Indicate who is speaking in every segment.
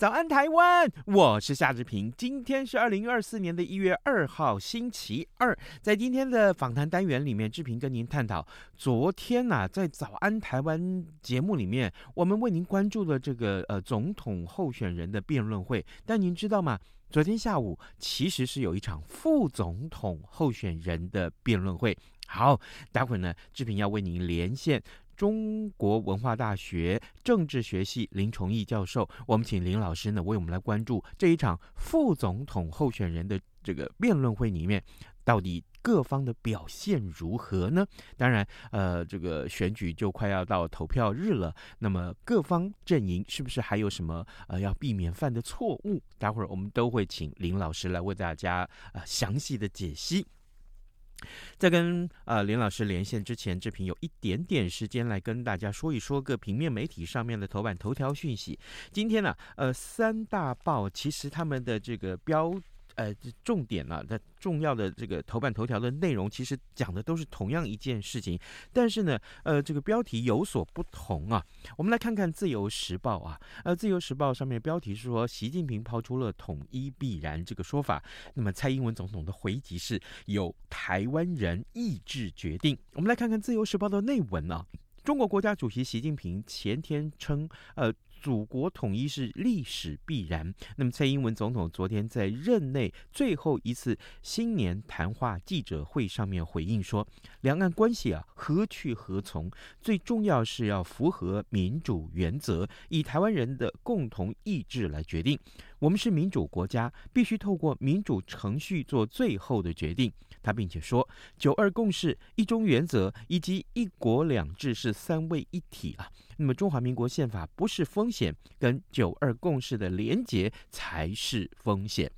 Speaker 1: 早安台湾，我是夏志平。今天是二零二四年的一月二号，星期二。在今天的访谈单元里面，志平跟您探讨昨天呐、在《早安台湾》节目里面，我们为您关注了这个呃总统候选人的辩论会。但您知道吗？昨天下午其实是有一场副总统候选人的辩论会。好，待会儿呢，志平要为您连线中国文化大学政治学系林崇义教授。我们请林老师呢，为我们来关注这一场副总统候选人的这个辩论会里面，到底各方的表现如何呢？当然，呃，这个选举就快要到投票日了，那么各方阵营是不是还有什么呃要避免犯的错误？待会儿我们都会请林老师来为大家呃详细的解析。在跟呃林老师连线之前，志平有一点点时间来跟大家说一说个平面媒体上面的头版头条讯息。今天呢，呃，三大报其实他们的这个标。呃，重点呢、啊，它重要的这个头版头条的内容，其实讲的都是同样一件事情，但是呢，呃，这个标题有所不同啊。我们来看看《自由时报》啊，呃，《自由时报》上面标题是说，习近平抛出了统一必然这个说法，那么蔡英文总统的回击是由台湾人意志决定。我们来看看《自由时报》的内文啊，中国国家主席习近平前天称，呃。祖国统一是历史必然。那么，蔡英文总统昨天在任内最后一次新年谈话记者会上面回应说，两岸关系啊，何去何从？最重要是要符合民主原则，以台湾人的共同意志来决定。我们是民主国家，必须透过民主程序做最后的决定。他并且说，九二共识、一中原则以及一国两制是三位一体啊。那么中华民国宪法不是风险，跟九二共识的连结才是风险。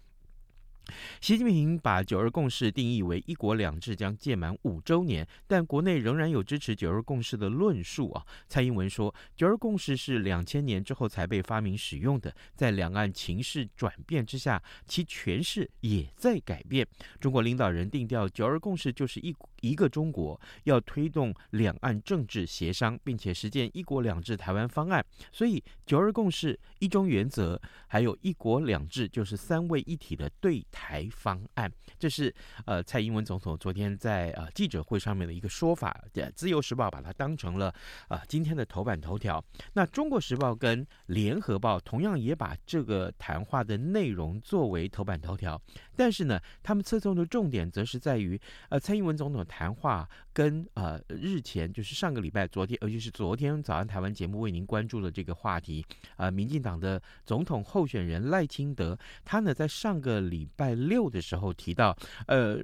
Speaker 1: 习近平把九二共识定义为一国两制将届满五周年，但国内仍然有支持九二共识的论述啊。蔡英文说，九二共识是两千年之后才被发明使用的，在两岸情势转变之下，其诠释也在改变。中国领导人定调九二共识就是一一个中国，要推动两岸政治协商，并且实践一国两制台湾方案。所以九二共识、一中原则还有一国两制就是三位一体的对台方案，这是呃蔡英文总统昨天在呃记者会上面的一个说法。自由时报把它当成了、呃、今天的头版头条。那中国时报跟联合报同样也把这个谈话的内容作为头版头条，但是呢，他们侧重的重点则是在于呃蔡英文总统谈话跟呃日前就是上个礼拜昨天，尤其是昨天早上台湾节目为您关注的这个话题，呃民进党的总统候选人赖清德，他呢在上个礼。拜六的时候提到，呃，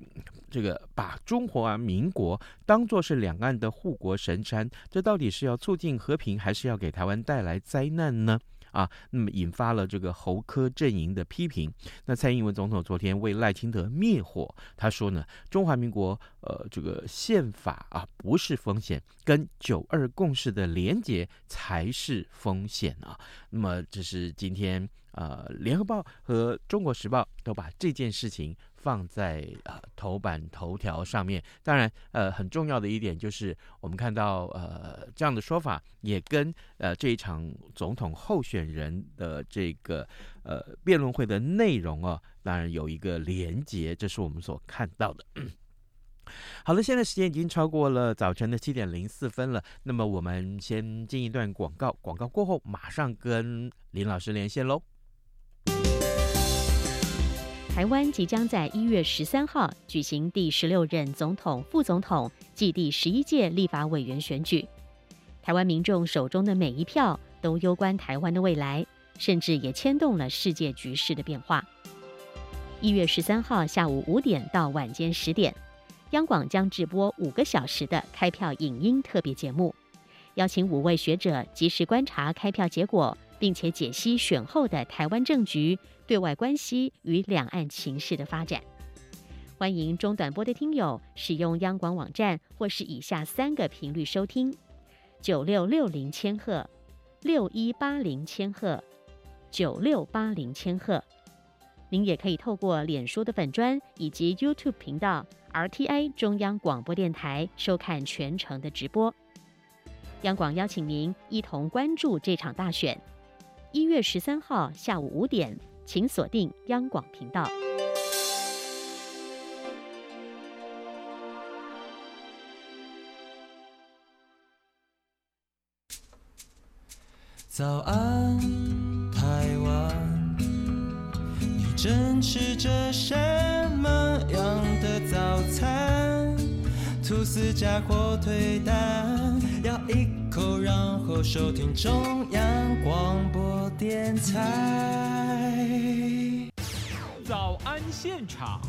Speaker 1: 这个把中华民国当作是两岸的护国神山，这到底是要促进和平，还是要给台湾带来灾难呢？啊，那么引发了这个侯科阵营的批评。那蔡英文总统昨天为赖清德灭火，他说呢，中华民国呃这个宪法啊不是风险，跟九二共识的连结才是风险啊。那么这是今天。呃，联合报和中国时报都把这件事情放在呃头版头条上面。当然，呃，很重要的一点就是，我们看到呃这样的说法也跟呃这一场总统候选人的这个呃辩论会的内容啊，当然有一个连结，这是我们所看到的。好了，现在时间已经超过了早晨的七点零四分了。那么我们先进一段广告，广告过后马上跟林老师连线喽。
Speaker 2: 台湾即将在一月十三号举行第十六任总统、副总统暨第十一届立法委员选举。台湾民众手中的每一票都攸关台湾的未来，甚至也牵动了世界局势的变化。一月十三号下午五点到晚间十点，央广将直播五个小时的开票影音特别节目，邀请五位学者及时观察开票结果，并且解析选后的台湾政局、对外关系与两岸情势的发展。欢迎中短波的听友使用央广网站或是以下三个频率收听：九六六零千赫、六一八零千赫、九六八零千赫。您也可以透过脸书的粉专以及 YouTube 频道 RTI 中央广播电台收看全程的直播。央广邀请您一同关注这场大选。一月十三号下午五点，请锁定央广频道。
Speaker 3: 早安，台湾。正吃着什么样的早餐？吐司加火腿蛋，咬一口，然后收听中央广播电台。
Speaker 1: 早安现场。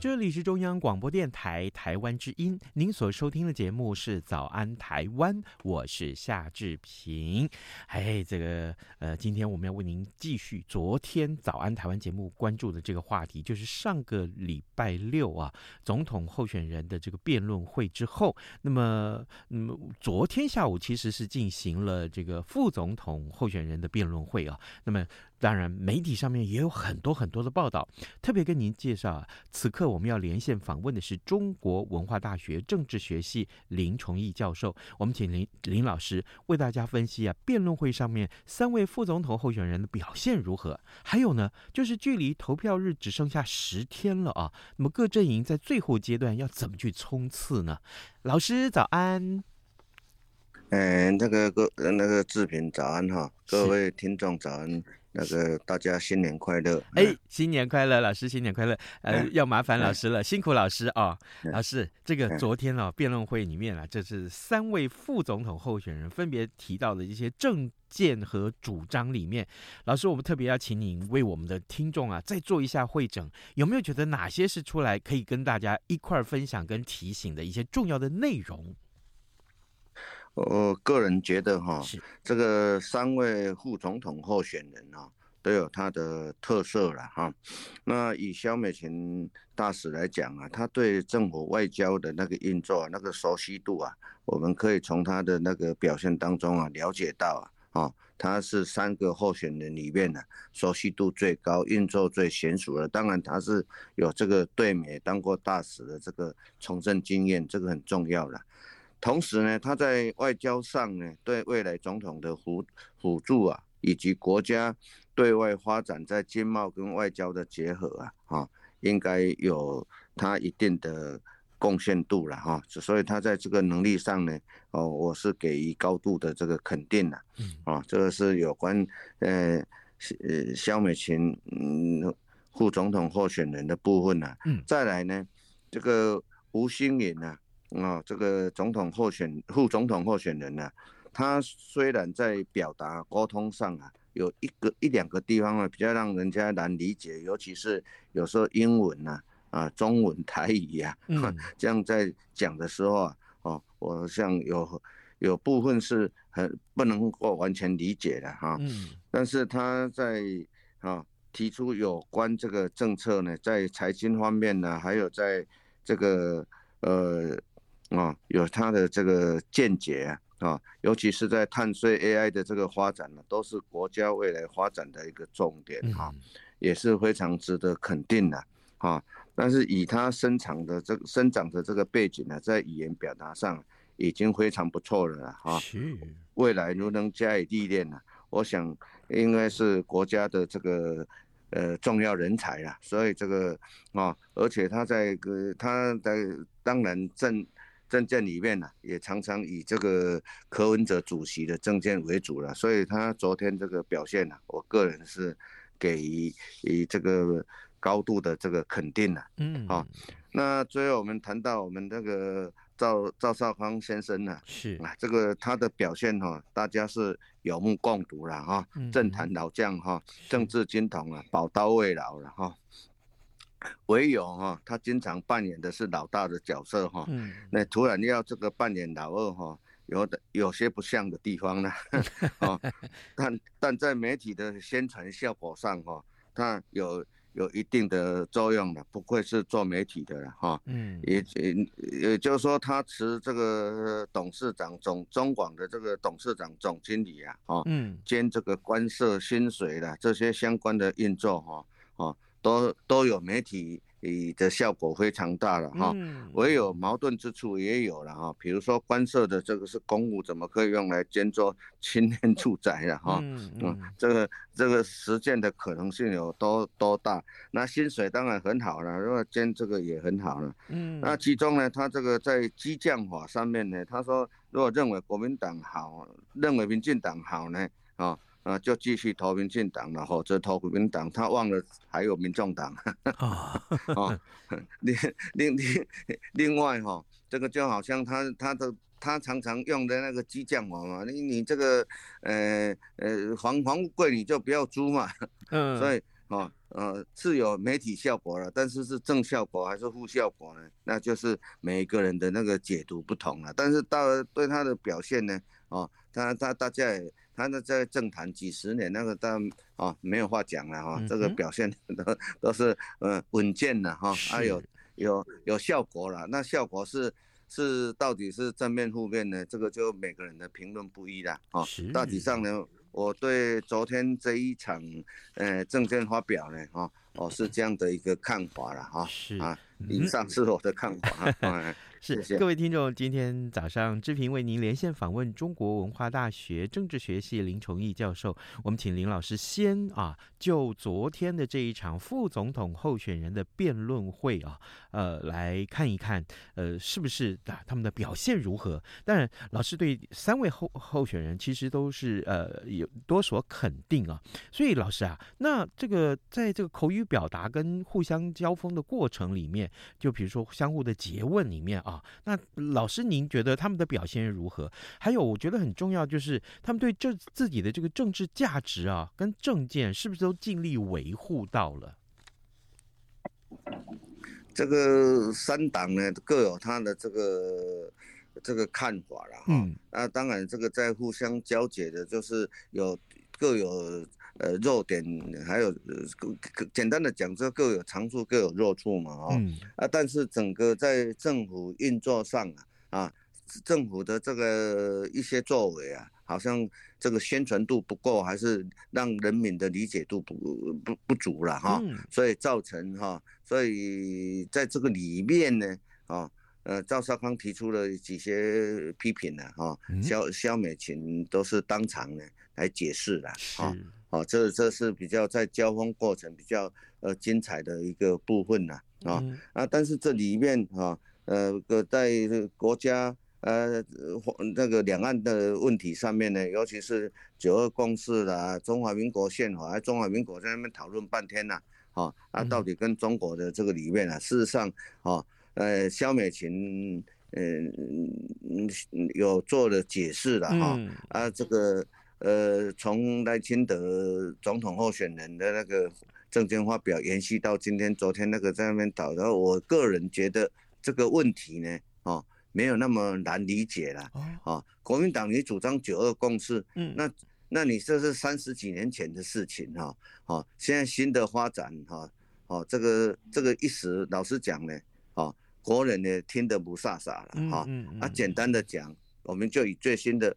Speaker 1: 这里是中央广播电台台湾之音，您所收听的节目是《早安台湾》，我是夏志平。哎，这个呃，今天我们要为您继续昨天《早安台湾》节目关注的这个话题，就是上个礼拜六啊，总统候选人的这个辩论会之后，那么，嗯，昨天下午其实是进行了这个副总统候选人的辩论会啊，那么。当然，媒体上面也有很多很多的报道。特别跟您介绍啊，此刻我们要连线访问的是中国文化大学政治学系林崇义教授。我们请林林老师为大家分析啊，辩论会上面三位副总统候选人的表现如何？还有呢，就是距离投票日只剩下十天了啊，那么各阵营在最后阶段要怎么去冲刺呢？老师早安。
Speaker 4: 嗯，那个各那个志平早安哈，各位听众早安。那个大家新年快乐！
Speaker 1: 哎，新年快乐，老师新年快乐！呃，要麻烦老师了，辛苦老师啊！老师，这个昨天哦，辩论会里面啊，这是三位副总统候选人分别提到的一些政见和主张里面，老师，我们特别要请您为我们的听众啊再做一下会诊，有没有觉得哪些是出来可以跟大家一块儿分享跟提醒的一些重要的内容？
Speaker 4: 我个人觉得哈，这个三位副总统候选人啊，都有他的特色了哈。那以肖美琴大使来讲啊，他对政府外交的那个运作、那个熟悉度啊，我们可以从他的那个表现当中啊了解到啊，他是三个候选人里面呢熟悉度最高、运作最娴熟的。当然，他是有这个对美当过大使的这个从政经验，这个很重要了。同时呢，他在外交上呢，对未来总统的辅辅助啊，以及国家对外发展在经贸跟外交的结合啊，哈，应该有他一定的贡献度了哈。所以他在这个能力上呢，哦，我是给予高度的这个肯定的。嗯，啊，这个是有关呃呃萧美琴嗯副总统候选人的部分呢。嗯，再来呢，这个吴欣颖呢。啊、哦，这个总统候选副总统候选人呢、啊，他虽然在表达沟通上啊，有一个一两个地方啊比较让人家难理解，尤其是有时候英文呐、啊，啊中文 台语呀、啊，嗯、这样在讲的时候啊，哦，我像有有部分是很不能够完全理解的哈。嗯。但是他在啊提出有关这个政策呢，在财经方面呢，还有在这个呃。啊、哦，有他的这个见解啊，尤其是在碳税 AI 的这个发展呢，都是国家未来发展的一个重点哈、哦，也是非常值得肯定的啊、哦。但是以他生长的这个生长的这个背景呢，在语言表达上已经非常不错了哈。哦、是未来如能加以历练呢，我想应该是国家的这个呃重要人才了。所以这个啊、哦，而且他在个他在当然正。政见里面呢，也常常以这个柯文哲主席的政见为主了，所以他昨天这个表现呢，我个人是给予以这个高度的这个肯定了。嗯，好，那最后我们谈到我们这个赵赵少康先生呢，
Speaker 1: 是。
Speaker 4: 啊，这个他的表现哈，大家是有目共睹了哈，政坛老将哈，政治金童啊，宝刀未老了哈。唯有哈，他经常扮演的是老大的角色哈，那突然要这个扮演老二哈，有的有些不像的地方呢，哦，但但在媒体的宣传效果上哈，他有有一定的作用的，不愧是做媒体的了哈，嗯，也也也就是说，他持这个董事长总中广的这个董事长总经理啊，哦，嗯，兼这个官社薪水的这些相关的运作哈，哦。都都有媒体的效果非常大了哈，唯有矛盾之处也有了哈，比如说官设的这个是公务，怎么可以用来兼做 青年住宅了哈？嗯，这个这个实践的可能性有多多大？那薪水当然很好了，如果兼这个也很好了。嗯，那其中呢，他这个在激将法上面呢，他说如果认为国民党好，认为民进党好呢，啊。啊，就继续投民进党了，或者投国民党，他忘了还有民众党。啊，另另另另外哈，这个就好像他他的他常常用的那个激将法嘛，你你这个呃呃房房屋贵你就不要租嘛。嗯，所以啊呃是有媒体效果了，但是是正效果还是负效果呢？那就是每一个人的那个解读不同了。但是到对他的表现呢，哦，他他大家也。他那在政坛几十年，那个当然啊没有话讲了哈，这个表现 都都是嗯稳健的哈，还有有有效果了。那效果是是到底是正面负面呢？这个就每个人的评论不一了啊。是大体上呢，我对昨天这一场呃政见发表呢，哈哦是这样的一个看法了哈。是啊，以上是我的看法。嗯
Speaker 1: 是，各位听众，今天早上志平为您连线访问中国文化大学政治学系林崇义教授。我们请林老师先啊，就昨天的这一场副总统候选人的辩论会啊，呃，来看一看，呃，是不是啊他们的表现如何？当然，老师对三位候候选人其实都是呃有多所肯定啊。所以老师啊，那这个在这个口语表达跟互相交锋的过程里面，就比如说相互的诘问里面。啊，那老师，您觉得他们的表现如何？还有，我觉得很重要，就是他们对这自己的这个政治价值啊，跟政见，是不是都尽力维护到了？
Speaker 4: 这个三党呢，各有他的这个这个看法了哈。嗯。那当然，这个在互相交解的，就是有各有。呃，弱点还有简单的讲，这各有长处，各有弱处嘛，哦，嗯、啊，但是整个在政府运作上啊，啊，政府的这个一些作为啊，好像这个宣传度不够，还是让人民的理解度不不不足了哈，嗯、所以造成哈，所以在这个里面呢，啊，呃，赵少康提出了几些批评呢，哈，萧萧美琴都是当场呢来解释的，哈。哦，这这是比较在交锋过程比较呃精彩的一个部分呐，啊啊，但是这里面啊，呃，个在国家呃那个两岸的问题上面呢，尤其是九二共识啦、中华民国宪法，还中华民国在那边讨论半天呐，啊啊，到底跟中国的这个里面啊，事实上啊，呃，肖美琴嗯嗯有做了解释了哈，啊这个。呃，从赖清德总统候选人的那个政见发表延续到今天，昨天那个在那边讨论，我个人觉得这个问题呢，哦，没有那么难理解了。哦，国民党你主张九二共识，嗯，那那你这是三十几年前的事情哈，哦，现在新的发展哈，哦，这个这个一时老实讲呢，哦，国人呢听得不飒飒了哈，啊，简单的讲，我们就以最新的。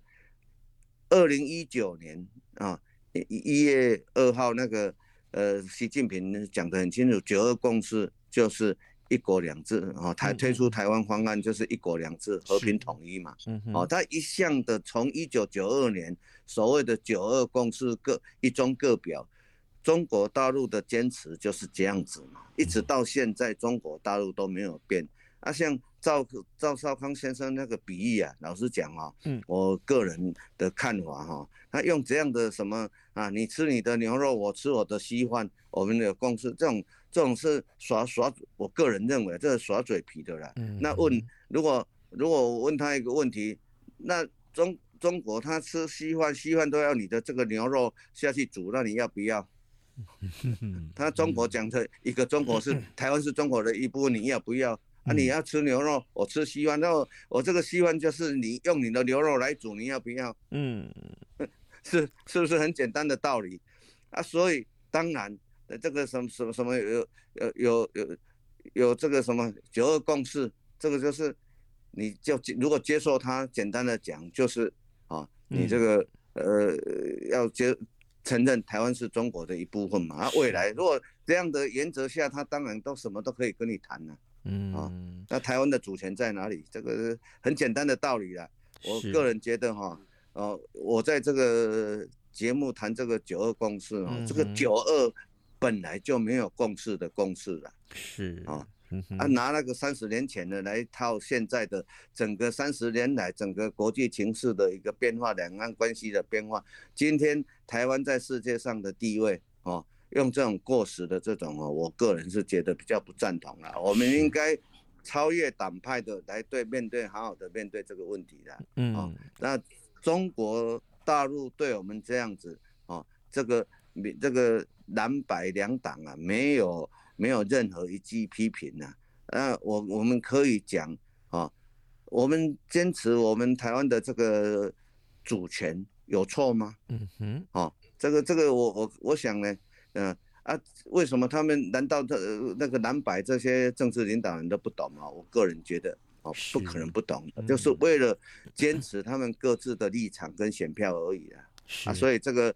Speaker 4: 二零一九年啊，一一月二号那个呃，习近平讲得很清楚，九二共识就是一国两制啊，台推出台湾方案就是一国两制和平统一嘛。哦，他一向的从一九九二年所谓的九二共识各一中各表，中国大陆的坚持就是这样子嘛，一直到现在中国大陆都没有变。啊，像赵赵少康先生那个比喻啊，老实讲啊，嗯，我个人的看法哈，他用这样的什么啊，你吃你的牛肉，我吃我的稀饭，我们的共识，这种这种是耍耍，我个人认为这是耍嘴皮的啦。嗯、那问如果如果我问他一个问题，那中中国他吃稀饭，稀饭都要你的这个牛肉下去煮，那你要不要？他中国讲的一个中国是 台湾是中国的一部分，你要不要？啊，你要吃牛肉，我吃稀饭，那我我这个稀饭就是你用你的牛肉来煮，你要不要？嗯，是是不是很简单的道理？啊，所以当然。这个什么什么什么有有有有有这个什么九二共识，这个就是你就如果接受它，简单的讲就是啊，你这个呃要接承认台湾是中国的一部分嘛。啊，未来如果这样的原则下，他当然都什么都可以跟你谈了。嗯啊，那台湾的主权在哪里？这个很简单的道理啦。我个人觉得哈，呃，我在这个节目谈这个九二共识啊，这个九二。本来就没有共识的共识了，是啊，啊拿那个三十年前的来套现在的整个三十年来整个国际情势的一个变化，两岸关系的变化，今天台湾在世界上的地位哦，用这种过时的这种哦，我个人是觉得比较不赞同了。我们应该超越党派的来对面对，好好的面对这个问题的。嗯，那中国大陆对我们这样子哦，这个。这个蓝白两党啊，没有没有任何一句批评呐、啊。那我我们可以讲啊，我们坚持我们台湾的这个主权有错吗？嗯哼，哦，这个这个我我我想呢，嗯啊，为什么他们难道他那个南白这些政治领导人都不懂吗？我个人觉得哦，不可能不懂，就是为了坚持他们各自的立场跟选票而已啊。啊，所以这个。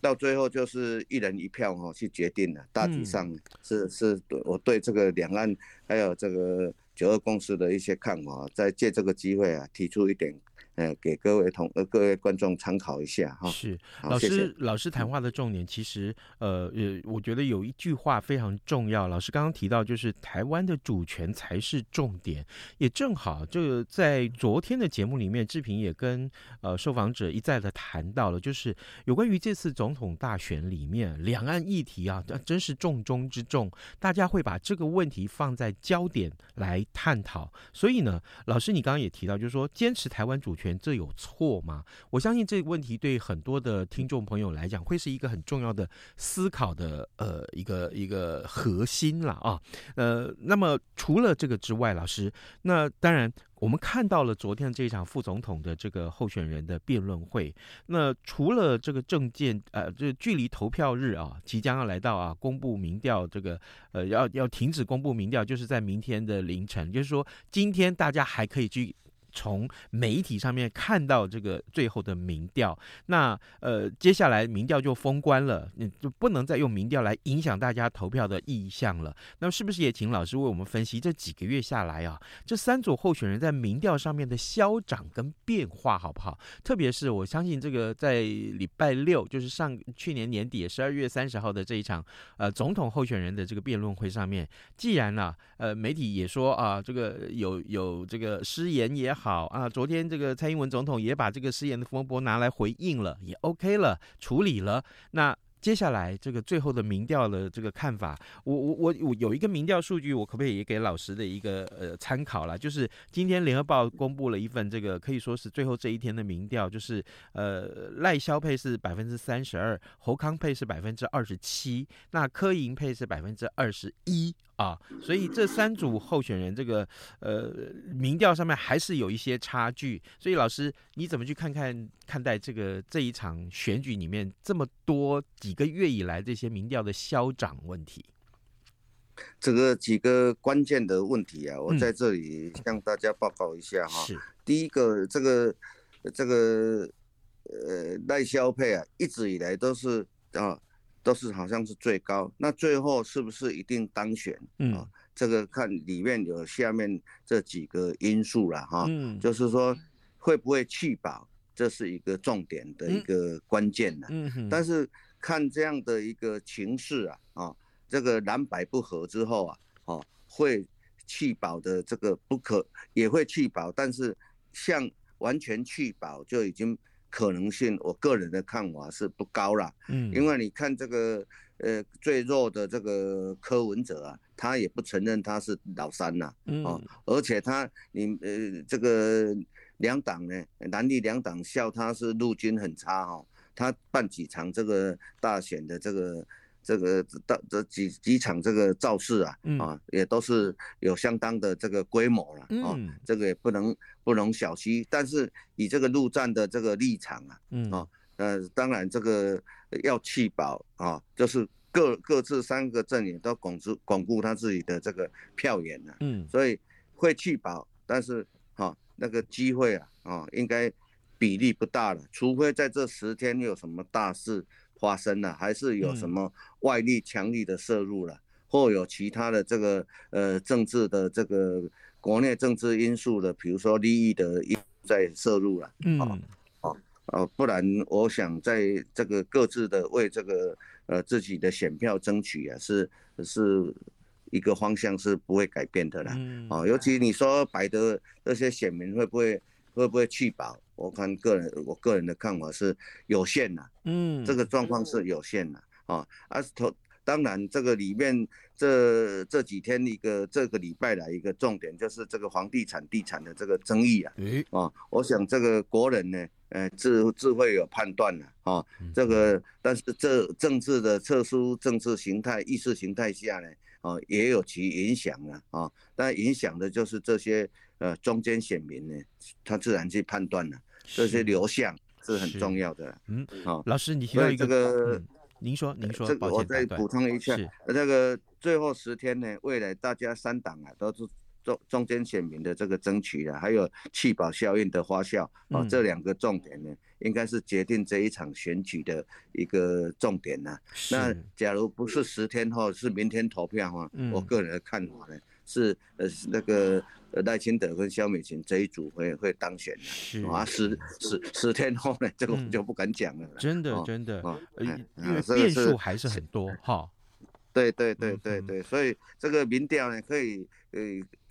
Speaker 4: 到最后就是一人一票哈去决定了，大体上是是我对这个两岸还有这个九二共识的一些看法，再借这个机会啊提出一点。呃，给各位同呃各位观众参考一下哈。是
Speaker 1: 老师老师谈话的重点，其实呃呃，我觉得有一句话非常重要。老师刚刚提到，就是台湾的主权才是重点，也正好就在昨天的节目里面，志平也跟呃受访者一再的谈到了，就是有关于这次总统大选里面两岸议题啊，真是重中之重，大家会把这个问题放在焦点来探讨。所以呢，老师你刚刚也提到，就是说坚持台湾主权。这有错吗？我相信这个问题对很多的听众朋友来讲，会是一个很重要的思考的呃一个一个核心了啊。呃，那么除了这个之外，老师，那当然我们看到了昨天这场副总统的这个候选人的辩论会。那除了这个政见，呃，这距离投票日啊即将要来到啊，公布民调这个呃要要停止公布民调，就是在明天的凌晨，就是说今天大家还可以去。从媒体上面看到这个最后的民调，那呃接下来民调就封关了，你就不能再用民调来影响大家投票的意向了。那么是不是也请老师为我们分析这几个月下来啊，这三组候选人在民调上面的消长跟变化好不好？特别是我相信这个在礼拜六，就是上去年年底十二月三十号的这一场呃总统候选人的这个辩论会上面，既然呢、呃媒体也说啊这个有有这个失言也好。好啊，昨天这个蔡英文总统也把这个失言的风波拿来回应了，也 OK 了，处理了。那接下来这个最后的民调的这个看法，我我我我有一个民调数据，我可不可以也给老师的一个呃参考了？就是今天联合报公布了一份这个可以说是最后这一天的民调，就是呃赖萧配是百分之三十二，侯康配是百分之二十七，那柯银配是百分之二十一。啊，所以这三组候选人，这个呃民调上面还是有一些差距。所以老师，你怎么去看看看待这个这一场选举里面这么多几个月以来这些民调的消长问题？
Speaker 4: 这个几个关键的问题啊，我在这里向大家报告一下哈。是、嗯。第一个，这个这个呃赖萧配啊，一直以来都是啊。都是好像是最高，那最后是不是一定当选？嗯、啊，这个看里面有下面这几个因素了哈。嗯，就是说会不会弃保，这是一个重点的一个关键的。嗯哼。但是看这样的一个情势啊，啊，这个蓝白不合之后啊，哦，会弃保的这个不可也会弃保，但是像完全弃保就已经可能性，我个人的看法是不高啦。嗯，因为你看这个呃最弱的这个柯文哲啊，他也不承认他是老三呐，嗯，哦，而且他你呃这个两党呢，蓝绿两党笑他是陆军很差哦，他办几场这个大选的这个。这个到这几几场这个造势啊，啊，也都是有相当的这个规模了啊，这个也不能不能小觑。但是以这个陆战的这个立场啊，啊，呃，当然这个要确保啊，就是各各自三个阵营都巩固巩固他自己的这个票源呢，嗯，所以会确保，但是哈，那个机会啊，啊，应该比例不大了，除非在这十天有什么大事。发生了，还是有什么外力强力的摄入了，嗯、或有其他的这个呃政治的这个国内政治因素的，比如说利益的因在摄入了，嗯，哦哦哦，不然我想在这个各自的为这个呃自己的选票争取啊，是是一个方向是不会改变的啦，嗯，哦，尤其你说摆的那些选民会不会会不会弃保？我看个人，我个人的看法是有限的，嗯，这个状况是有限的啊。啊，头当然这个里面这这几天一个这个礼拜来一个重点就是这个房地产地产的这个争议啊，啊，我想这个国人呢，呃，智智慧有判断了啊，这个但是这政治的特殊政治形态意识形态下呢，啊，也有其影响了啊，但影响的就是这些呃中间选民呢，他自然去判断了。这些流向是很重要的。嗯，好，
Speaker 1: 老师，你提到一个这个，嗯、您说，您说，
Speaker 4: 这个我再补充一下，这个最后十天呢，未来大家三党啊，都是中中间选民的这个争取啊，还有弃保效应的发酵啊，嗯、这两个重点呢，应该是决定这一场选举的一个重点呐。是那假如不是十天后，是明天投票啊，嗯、我个人的看法呢，是呃那个。赖清德跟萧美琴这一组会会当选的，是啊，十十十天后呢，这个我们就不敢讲了、嗯。真的
Speaker 1: 真的，因为变数还是很多哈。
Speaker 4: 对对对对对，所以这个民调呢可以呃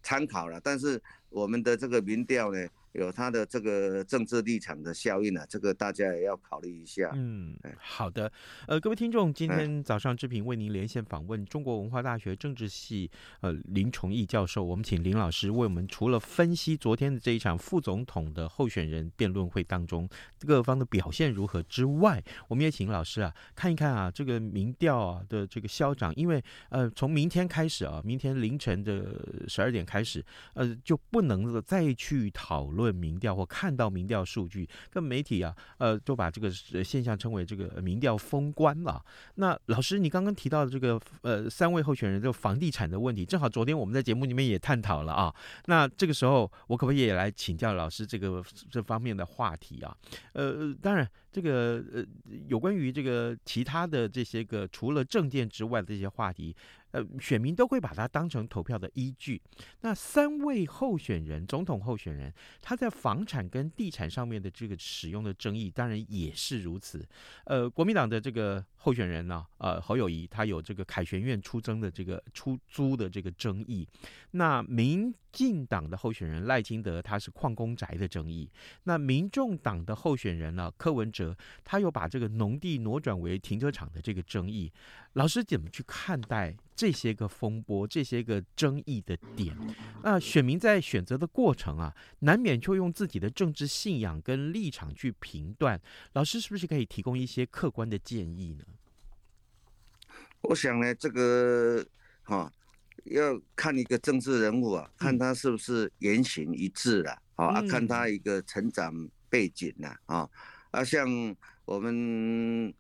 Speaker 4: 参考了，但是我们的这个民调呢。有他的这个政治立场的效应啊，这个大家也要考虑一下。
Speaker 1: 嗯，好的。呃，各位听众，今天早上志平为您连线访问中国文化大学政治系呃林崇义教授，我们请林老师为我们除了分析昨天的这一场副总统的候选人辩论会当中各方的表现如何之外，我们也请老师啊看一看啊这个民调啊的这个消长，因为呃从明天开始啊，明天凌晨的十二点开始，呃就不能再去讨论。论民调或看到民调数据，跟媒体啊，呃，都把这个现象称为这个民调封关了。那老师，你刚刚提到的这个呃三位候选人这房地产的问题，正好昨天我们在节目里面也探讨了啊。那这个时候，我可不可以也来请教老师这个这方面的话题啊？呃，当然。这个呃，有关于这个其他的这些个除了政见之外的这些话题，选民都会把它当成投票的依据。那三位候选人，总统候选人，他在房产跟地产上面的这个使用的争议，当然也是如此。呃，国民党的这个候选人呢，呃，侯友谊他有这个凯旋院出征的这个出租的这个争议。那民进党的候选人赖清德，他是矿工宅的争议。那民众党的候选人呢，柯文哲，他又把这个农地挪转为停车场的这个争议。老师怎么去看待这些个风波、这些个争议的点？那选民在选择的过程啊，难免就用自己的政治信仰跟立场去评断。老师是不是可以提供一些客观的建议呢？
Speaker 4: 我想呢，这个哈。要看一个政治人物啊，看他是不是言行一致了，啊，啊，看他一个成长背景呐，啊，啊，像我们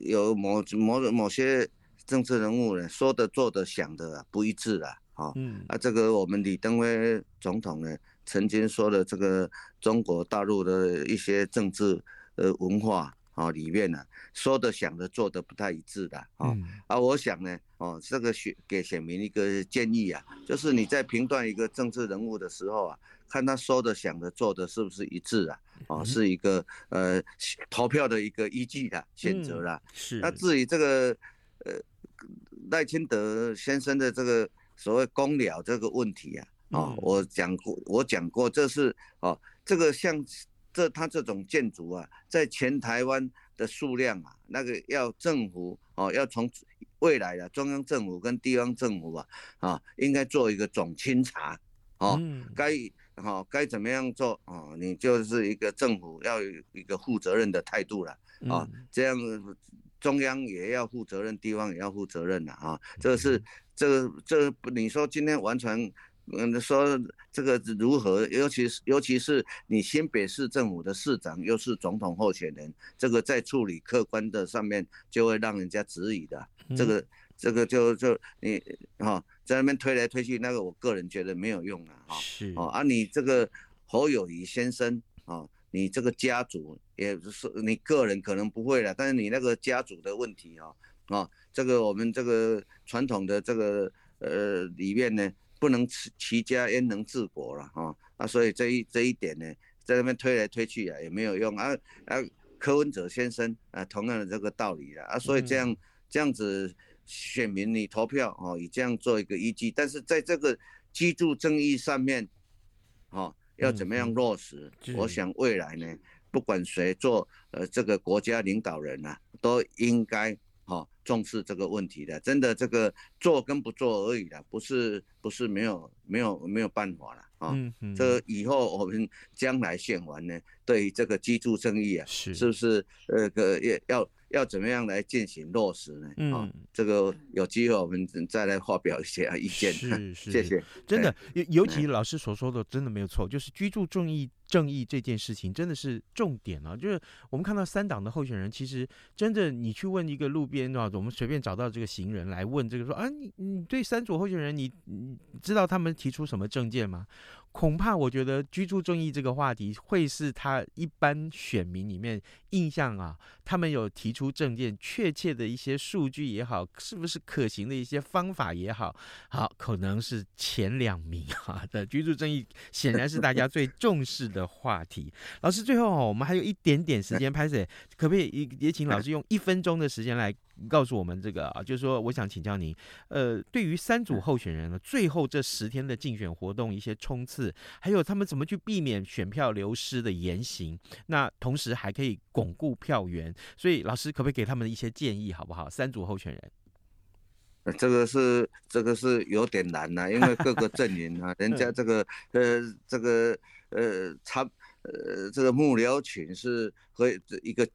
Speaker 4: 有某某某些政治人物呢，说的、做的、想的不一致了，啊，啊，这个我们李登辉总统呢，曾经说的这个中国大陆的一些政治呃文化。啊，里面呢说的、想的、做的不太一致的啊，啊，我想呢，哦，这个选给选民一个建议啊，就是你在评断一个政治人物的时候啊，看他说的、想的、做的是不是一致啊，哦，是一个呃投票的一个依据的选择啦。是。那至于这个呃赖清德先生的这个所谓公了这个问题啊，啊，我讲过，我讲过，这是哦，这个像。这他这种建筑啊，在全台湾的数量啊，那个要政府哦，要从未来的中央政府跟地方政府啊，啊，应该做一个总清查，哦，该好该怎么样做啊？你就是一个政府要有一个负责任的态度了啊，这样中央也要负责任，地方也要负责任了啊，这是这个这个你说今天完全。嗯，说这个如何？尤其是尤其是你新北市政府的市长又是总统候选人，这个在处理客观的上面就会让人家质疑的。这个这个就就你哈在那边推来推去，那个我个人觉得没有用了哈。是哦，啊，你这个侯友谊先生啊，你这个家族也是你个人可能不会了，但是你那个家族的问题啊啊，这个我们这个传统的这个呃里面呢。不能齐齐家焉能治国了哈。啊，所以这一这一点呢，在那边推来推去啊，也没有用。啊啊，柯文哲先生啊，同样的这个道理啊啊，所以这样这样子选民你投票哦，以这样做一个依据，但是在这个居住正义上面，哦，要怎么样落实？我想未来呢，不管谁做呃这个国家领导人啊，都应该。好，重视这个问题的，真的这个做跟不做而已的，不是不是没有没有没有办法了啊。嗯嗯，这以后我们将来选完呢，对于这个居住正义啊，是是不是呃个要要要怎么样来进行落实呢？嗯，这个有机会我们再来发表一些意见。是是，谢谢。
Speaker 1: 真的，尤尤其老师所说的，真的没有错，就是居住正义。正义这件事情真的是重点啊！就是我们看到三党的候选人，其实真的，你去问一个路边啊，我们随便找到这个行人来问这个说啊，你你对三组候选人，你你知道他们提出什么证件吗？恐怕我觉得居住正义这个话题会是他一般选民里面印象啊，他们有提出政见，确切的一些数据也好，是不是可行的一些方法也好，好可能是前两名啊 的居住正义，显然是大家最重视的话题。老师，最后哦，我们还有一点点时间 拍摄，可不可以也请老师用一分钟的时间来？告诉我们这个啊，就是说，我想请教您，呃，对于三组候选人呢，最后这十天的竞选活动一些冲刺，还有他们怎么去避免选票流失的言行，那同时还可以巩固票源，所以老师可不可以给他们一些建议，好不好？三组候选人，
Speaker 4: 这个是这个是有点难呐、啊，因为各个阵营啊，人家这个呃这个呃差呃这个幕僚群是和一个。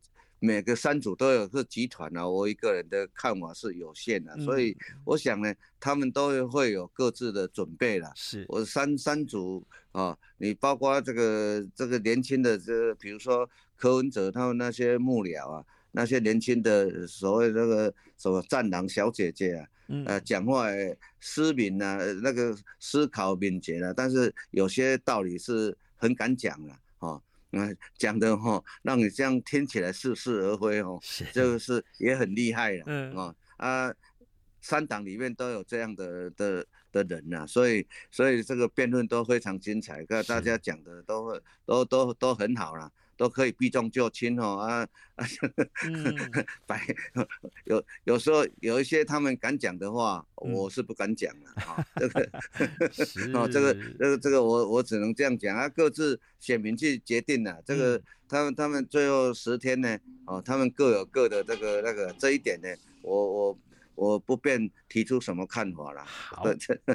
Speaker 4: 每个三组都有个集团啊，我一个人的看法是有限的，所以我想呢，他们都会有各自的准备了。是我三三组啊，你包括这个这个年轻的这个，比如说柯文哲他们那些幕僚啊，那些年轻的所谓那个什么战狼小姐姐啊，呃，讲话思敏啊，那个思考敏捷了，但是有些道理是很敢讲的啊。嗯，讲的哈，让你这样听起来似是而非哦，这个是也很厉害了。嗯啊啊，三党里面都有这样的的的人呐，所以所以这个辩论都非常精彩，跟大家讲的都都都都很好了。都可以避重就轻哦啊啊，白有有时候有一些他们敢讲的话，我是不敢讲的啊。这个哦，这个 这个这个我我只能这样讲啊，各自选民去决定了。这个他们他们最后十天呢，哦，他们各有各的这个那个这一点呢，我我。我不便提出什么看法了。
Speaker 1: 好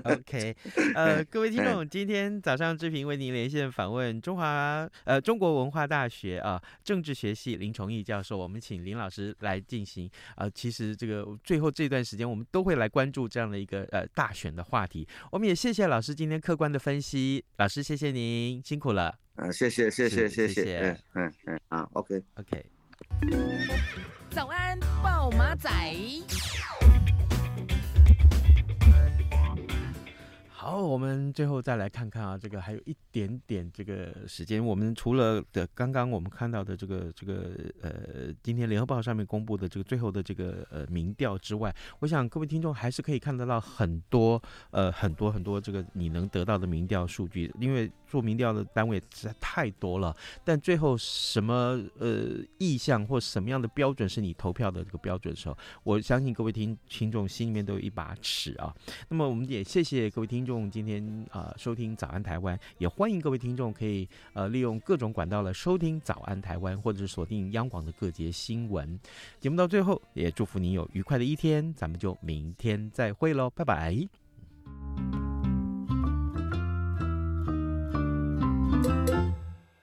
Speaker 1: ，OK，呃，各位听众，今天早上志平为您连线访问中华呃中国文化大学啊、呃、政治学系林崇义教授，我们请林老师来进行啊、呃。其实这个最后这段时间，我们都会来关注这样的一个呃大选的话题。我们也谢谢老师今天客观的分析，老师谢谢您辛苦了。
Speaker 4: 啊，谢谢谢谢谢谢，嗯嗯嗯，好，OK
Speaker 1: OK。
Speaker 5: 早安，报马仔。
Speaker 1: 好，我们最后再来看看啊，这个还有一点点这个时间。我们除了的刚刚我们看到的这个这个呃，今天联合报上面公布的这个最后的这个呃民调之外，我想各位听众还是可以看得到很多呃很多很多这个你能得到的民调数据，因为做民调的单位实在太多了，但最后什么呃意向或什么样的标准是你投票的这个标准的时候，我相信各位听听众心里面都有一把尺啊。那么我们也谢谢各位听众今天啊、收听早安台湾，也欢欢迎各位听众可以呃利用各种管道来收听早安台湾，或者是锁定央广的各节新闻。节目到最后，也祝福您有愉快的一天，咱们就明天再会喽，拜拜。